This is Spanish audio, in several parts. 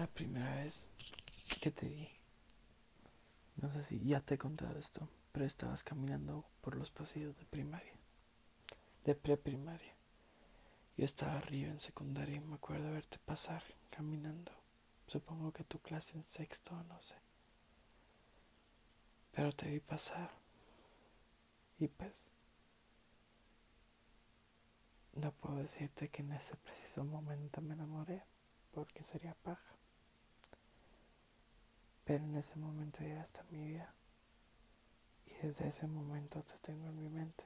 la primera vez que te di. No sé si ya te he contado esto, pero estabas caminando por los pasillos de primaria, de preprimaria. Yo estaba arriba en secundaria y me acuerdo verte pasar caminando. Supongo que tu clase en sexto, no sé. Pero te vi pasar. Y pues, no puedo decirte que en ese preciso momento me enamoré, porque sería paja. Pero en ese momento ya está mi vida. Y desde ese momento te tengo en mi mente.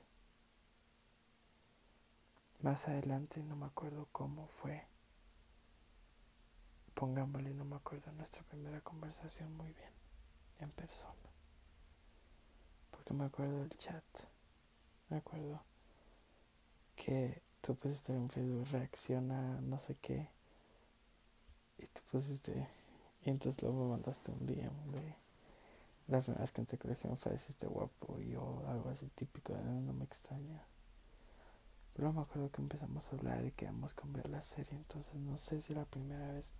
Más adelante no me acuerdo cómo fue. Pongámosle, no me acuerdo nuestra primera conversación muy bien, en persona. Porque me acuerdo del chat. Me acuerdo que tú pusiste en Facebook reacciona no sé qué. Y tú pusiste. Y entonces luego mandaste un DM de la primera que en tu colegio me pareciste guapo y yo algo así típico de no me extraña. Pero me acuerdo que empezamos a hablar y quedamos con ver la serie, entonces no sé si la primera vez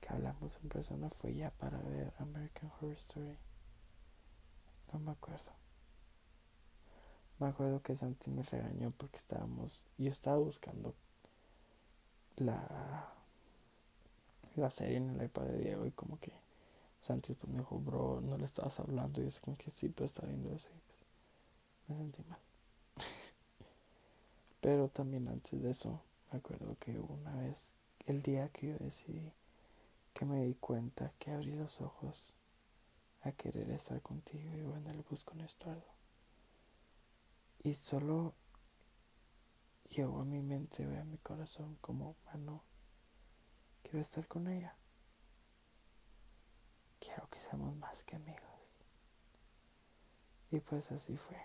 que hablamos en persona fue ya para ver American Horror Story. No me acuerdo. Me acuerdo que Santi me regañó porque estábamos, yo estaba buscando la, la serie en el iPad de Diego y como que Santi pues me dijo, bro, no le estabas hablando y yo como que sí, pero estaba viendo eso pues me sentí mal. pero también antes de eso, me acuerdo que una vez, el día que yo decidí, que me di cuenta que abrí los ojos a querer estar contigo y en el bus con Estuardo. Y solo llegó a mi mente a mi corazón como, mano, quiero estar con ella. Quiero que seamos más que amigos. Y pues así fue.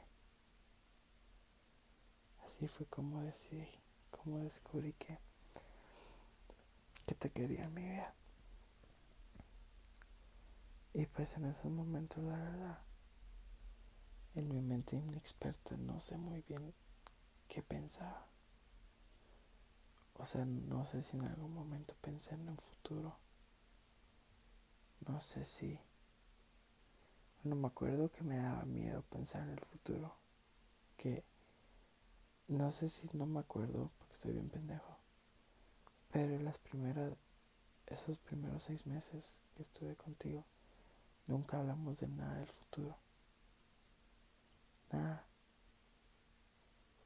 Así fue como decidí, como descubrí que, que te quería en mi vida. Y pues en esos momentos, la verdad, en mi mente inexperta no sé muy bien qué pensaba. O sea, no sé si en algún momento pensé en un futuro. No sé si... No me acuerdo que me daba miedo pensar en el futuro. Que... No sé si no me acuerdo porque estoy bien pendejo. Pero las primeras... Esos primeros seis meses que estuve contigo, nunca hablamos de nada del futuro. Nada.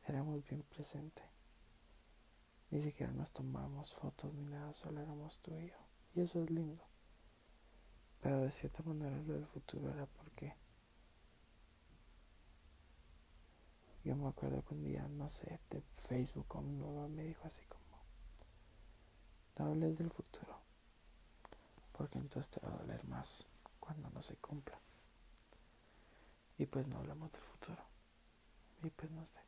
Éramos bien presentes. Ni siquiera nos tomamos fotos ni nada, solo éramos tú y yo. Y eso es lindo. Pero de cierta manera lo del futuro era porque yo me acuerdo que un día, no sé, de Facebook o mi mamá me dijo así como, no hables del futuro, porque entonces te va a doler más cuando no se cumpla. Y pues no hablamos del futuro. Y pues no sé.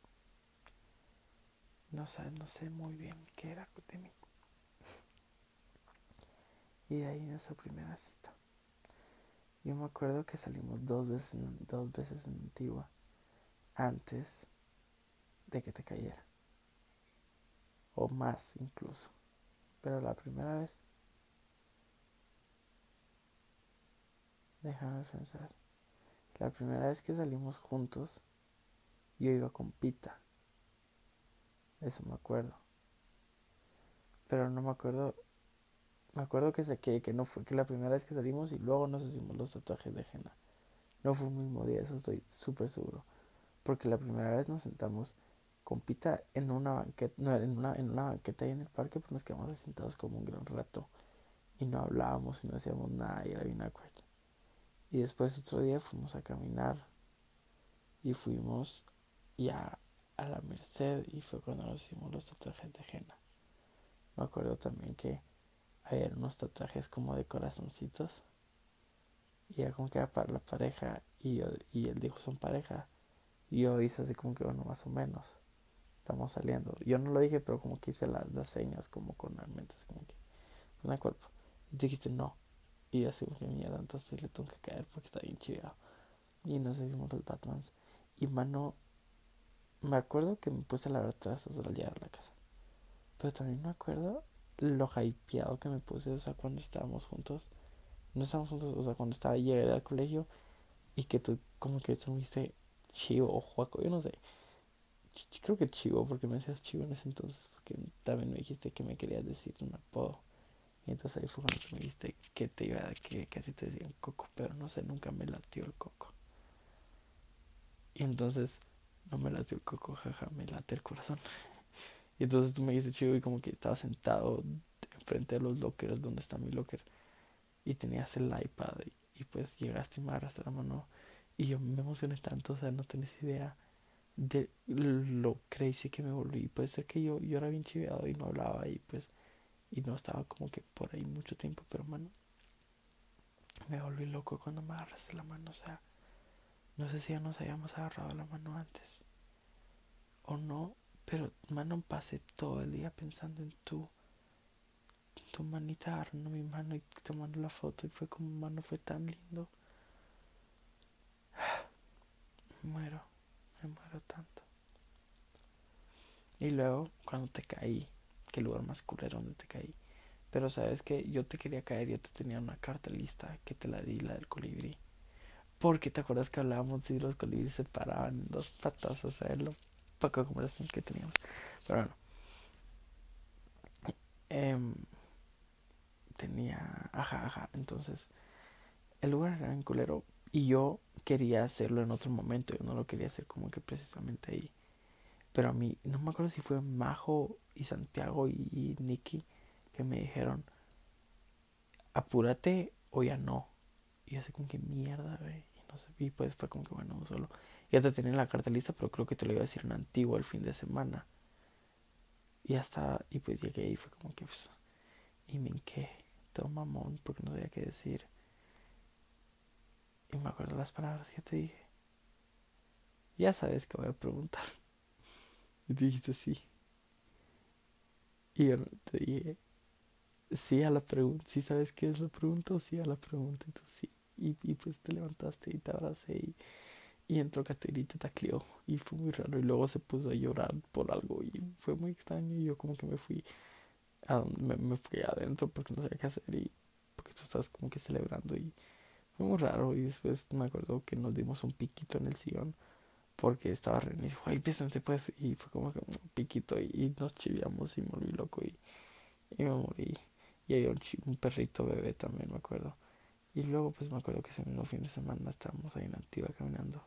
No sé, no sé muy bien qué era de mí. Y de ahí nuestra primera cita. Yo me acuerdo que salimos dos veces, dos veces en Antigua antes de que te cayera. O más incluso. Pero la primera vez... Déjame pensar. La primera vez que salimos juntos, yo iba con Pita. Eso me acuerdo. Pero no me acuerdo. Me acuerdo que, que, que no fue que la primera vez que salimos y luego nos hicimos los tatuajes de henna. No fue el mismo día, eso estoy súper seguro. Porque la primera vez nos sentamos con Pita en una banqueta, no, en una, en una banqueta ahí en el parque, pues nos quedamos sentados como un gran rato. Y no hablábamos y no hacíamos nada y era bien acuerdo. Y después otro día fuimos a caminar y fuimos ya a la Merced y fue cuando nos hicimos los tatuajes de henna. Me acuerdo también que había unos tatuajes como de corazoncitos y era como que era para la pareja y, yo, y él dijo son pareja y yo hice así como que bueno más o menos estamos saliendo yo no lo dije pero como que hice las, señas como con la mente como que con el cuerpo y dijiste no y así que mierda, entonces le tengo que caer porque está bien chido. Y nos hicimos los Batmans. Y mano, me acuerdo que me puse a lavar tazas al llegar a la casa. Pero también me acuerdo lo hypeado que me puse, o sea, cuando estábamos juntos. No estábamos juntos, o sea, cuando estaba llegué al colegio y que tú como que viste chivo o juaco, yo no sé. Creo que chivo, porque me decías chivo en ese entonces, porque también me dijiste que me querías decir un apodo. Y entonces ahí fue cuando me dijiste que te iba que casi te decían coco, pero no sé, nunca me latió el coco. Y entonces no me latió el coco, jaja, me late el corazón. Y entonces tú me dijiste chivo y como que estaba sentado enfrente de los lockers donde está mi locker y tenías el iPad y, pues llegaste y me agarraste la mano y yo me emocioné tanto, o sea, no tenés idea de lo crazy que me volví. Puede ser que yo, yo era bien chiveado y no hablaba y pues y no estaba como que por ahí mucho tiempo, pero mano, me volví loco cuando me agarraste la mano, o sea, no sé si ya nos habíamos agarrado la mano antes o no, pero mano pasé todo el día pensando en tu tu manita agarrando mi mano y tomando la foto y fue como mano fue tan lindo. Me muero, me muero tanto. Y luego cuando te caí, que lugar más culero donde te caí. Pero sabes que yo te quería caer, yo te tenía una carta lista que te la di, la del colibrí. Porque te acuerdas que hablábamos si los colibríes se paraban en dos patas, o sea, lo poca conversación que teníamos. Pero bueno. Em, tenía. Ajá, ajá. Entonces, el lugar era en culero. Y yo quería hacerlo en otro momento. Yo no lo quería hacer como que precisamente ahí. Pero a mí, no me acuerdo si fue Majo y Santiago y, y Nicky que me dijeron: apúrate o ya no. Y yo sé como que mierda, güey. Y, no sé, y pues fue como que bueno, solo. Ya te tenía la carta lista, pero creo que te lo iba a decir en antiguo el fin de semana. Y hasta, y pues llegué y fue como que, pues, y me hinqué, todo mamón, porque no sabía qué decir. Y me acuerdo las palabras que te dije. Ya sabes que voy a preguntar. Y te dijiste sí. Y yo te dije, sí a la pregunta, sí sabes qué es la pregunta o sí a la pregunta, entonces sí. Y, y pues te levantaste y te abracé y y entró Caterina y te tacleó. Y fue muy raro. Y luego se puso a llorar por algo. Y fue muy extraño. Y yo como que me fui, a, me, me fui adentro porque no sabía qué hacer. Y porque tú estabas como que celebrando. Y fue muy raro. Y después me acuerdo que nos dimos un piquito en el sillón. Porque estaba René y dijo, ay, pues. Y fue como que un piquito. Y, nos chiviamos y me volví loco. Y, y me morí. Y había un, un perrito bebé también, me acuerdo. Y luego pues me acuerdo que ese mismo fin de semana estábamos ahí en Antigua caminando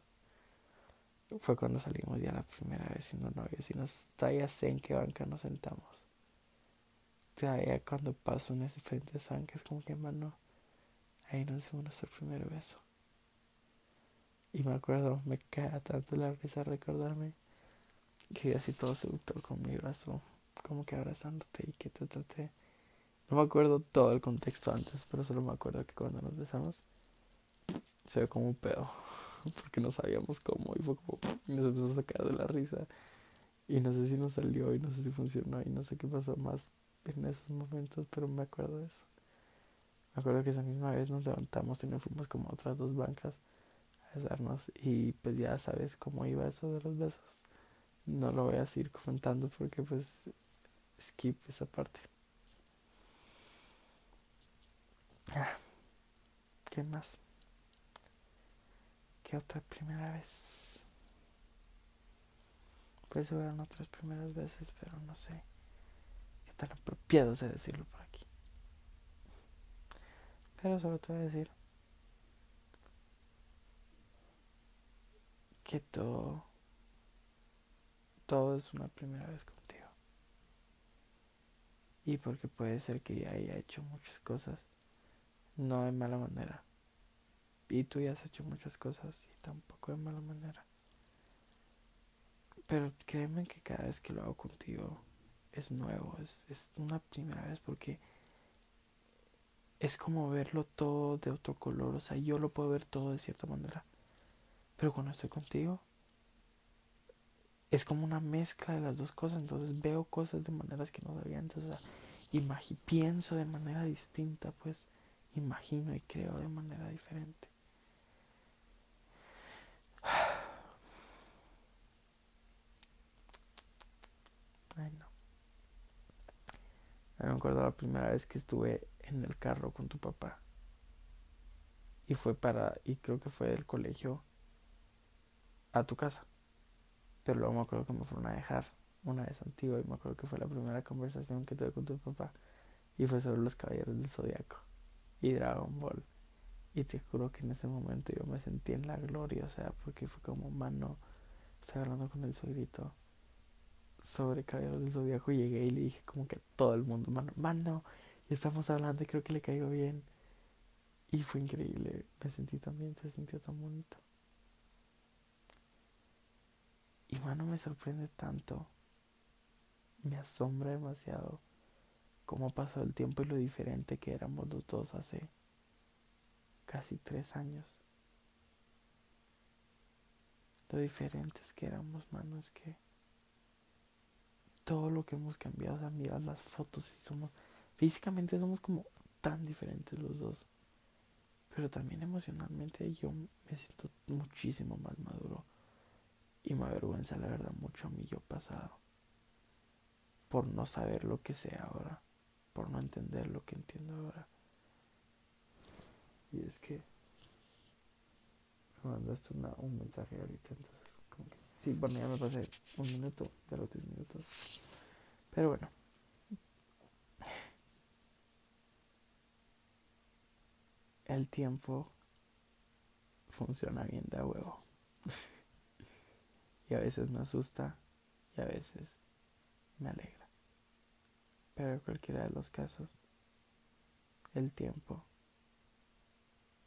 fue cuando salimos ya la primera vez siendo novios y nos todavía sé en qué banca nos sentamos. Todavía cuando paso en ese frente de San que es como que mano, ahí nos dimos nuestro primer beso. Y me acuerdo, me cae tanto la risa recordarme que así todo seductor con mi brazo, como que abrazándote y que te traté. No me acuerdo todo el contexto antes, pero solo me acuerdo que cuando nos besamos se ve como un pedo. porque no sabíamos cómo y fue como y nos empezó a sacar de la risa. Y no sé si nos salió y no sé si funcionó y no sé qué pasó más en esos momentos pero me acuerdo de eso. Me acuerdo que esa misma vez nos levantamos y nos fuimos como a otras dos bancas a besarnos y pues ya sabes cómo iba eso de los besos. No lo voy a seguir comentando porque pues skip esa parte ¿qué más? otra primera vez. Pues hubieron otras primeras veces, pero no sé qué tan apropiado sea decirlo por aquí. Pero voy a decir que todo, todo es una primera vez contigo. Y porque puede ser que ya haya hecho muchas cosas, no de mala manera y tú ya has hecho muchas cosas y tampoco de mala manera. Pero créeme que cada vez que lo hago contigo es nuevo, es, es una primera vez porque es como verlo todo de otro color, o sea, yo lo puedo ver todo de cierta manera. Pero cuando estoy contigo es como una mezcla de las dos cosas, entonces veo cosas de maneras que no sabía antes, o sea, pienso de manera distinta, pues imagino y creo de manera diferente. Ay, no. me acuerdo la primera vez que estuve en el carro con tu papá. Y fue para, y creo que fue del colegio a tu casa. Pero luego me acuerdo que me fueron a dejar una vez antigua y me acuerdo que fue la primera conversación que tuve con tu papá. Y fue sobre los caballeros del zodiaco y Dragon Ball. Y te juro que en ese momento yo me sentí en la gloria, o sea, porque fue como, mano, estaba hablando con el suegrito sobre Caballeros del Zodíaco y llegué y le dije como que a todo el mundo, mano, mano, y estamos hablando y creo que le caigo bien. Y fue increíble, me sentí también, se sintió tan bonito. Y mano, me sorprende tanto, me asombra demasiado cómo pasó el tiempo y lo diferente que éramos los dos hace casi tres años. Lo diferentes que éramos, mano, es que todo lo que hemos cambiado, o sea, mirar las fotos y somos, físicamente somos como tan diferentes los dos. Pero también emocionalmente yo me siento muchísimo más maduro y me avergüenza la verdad mucho a mi yo pasado por no saber lo que sé ahora, por no entender lo que entiendo ahora. Y es que me mandaste un mensaje ahorita, entonces como que... Sí, bueno, ya me pasé un minuto de los 10 minutos. Pero bueno. El tiempo funciona bien de huevo. y a veces me asusta y a veces me alegra. Pero cualquiera de los casos, el tiempo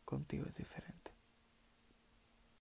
contigo es diferente.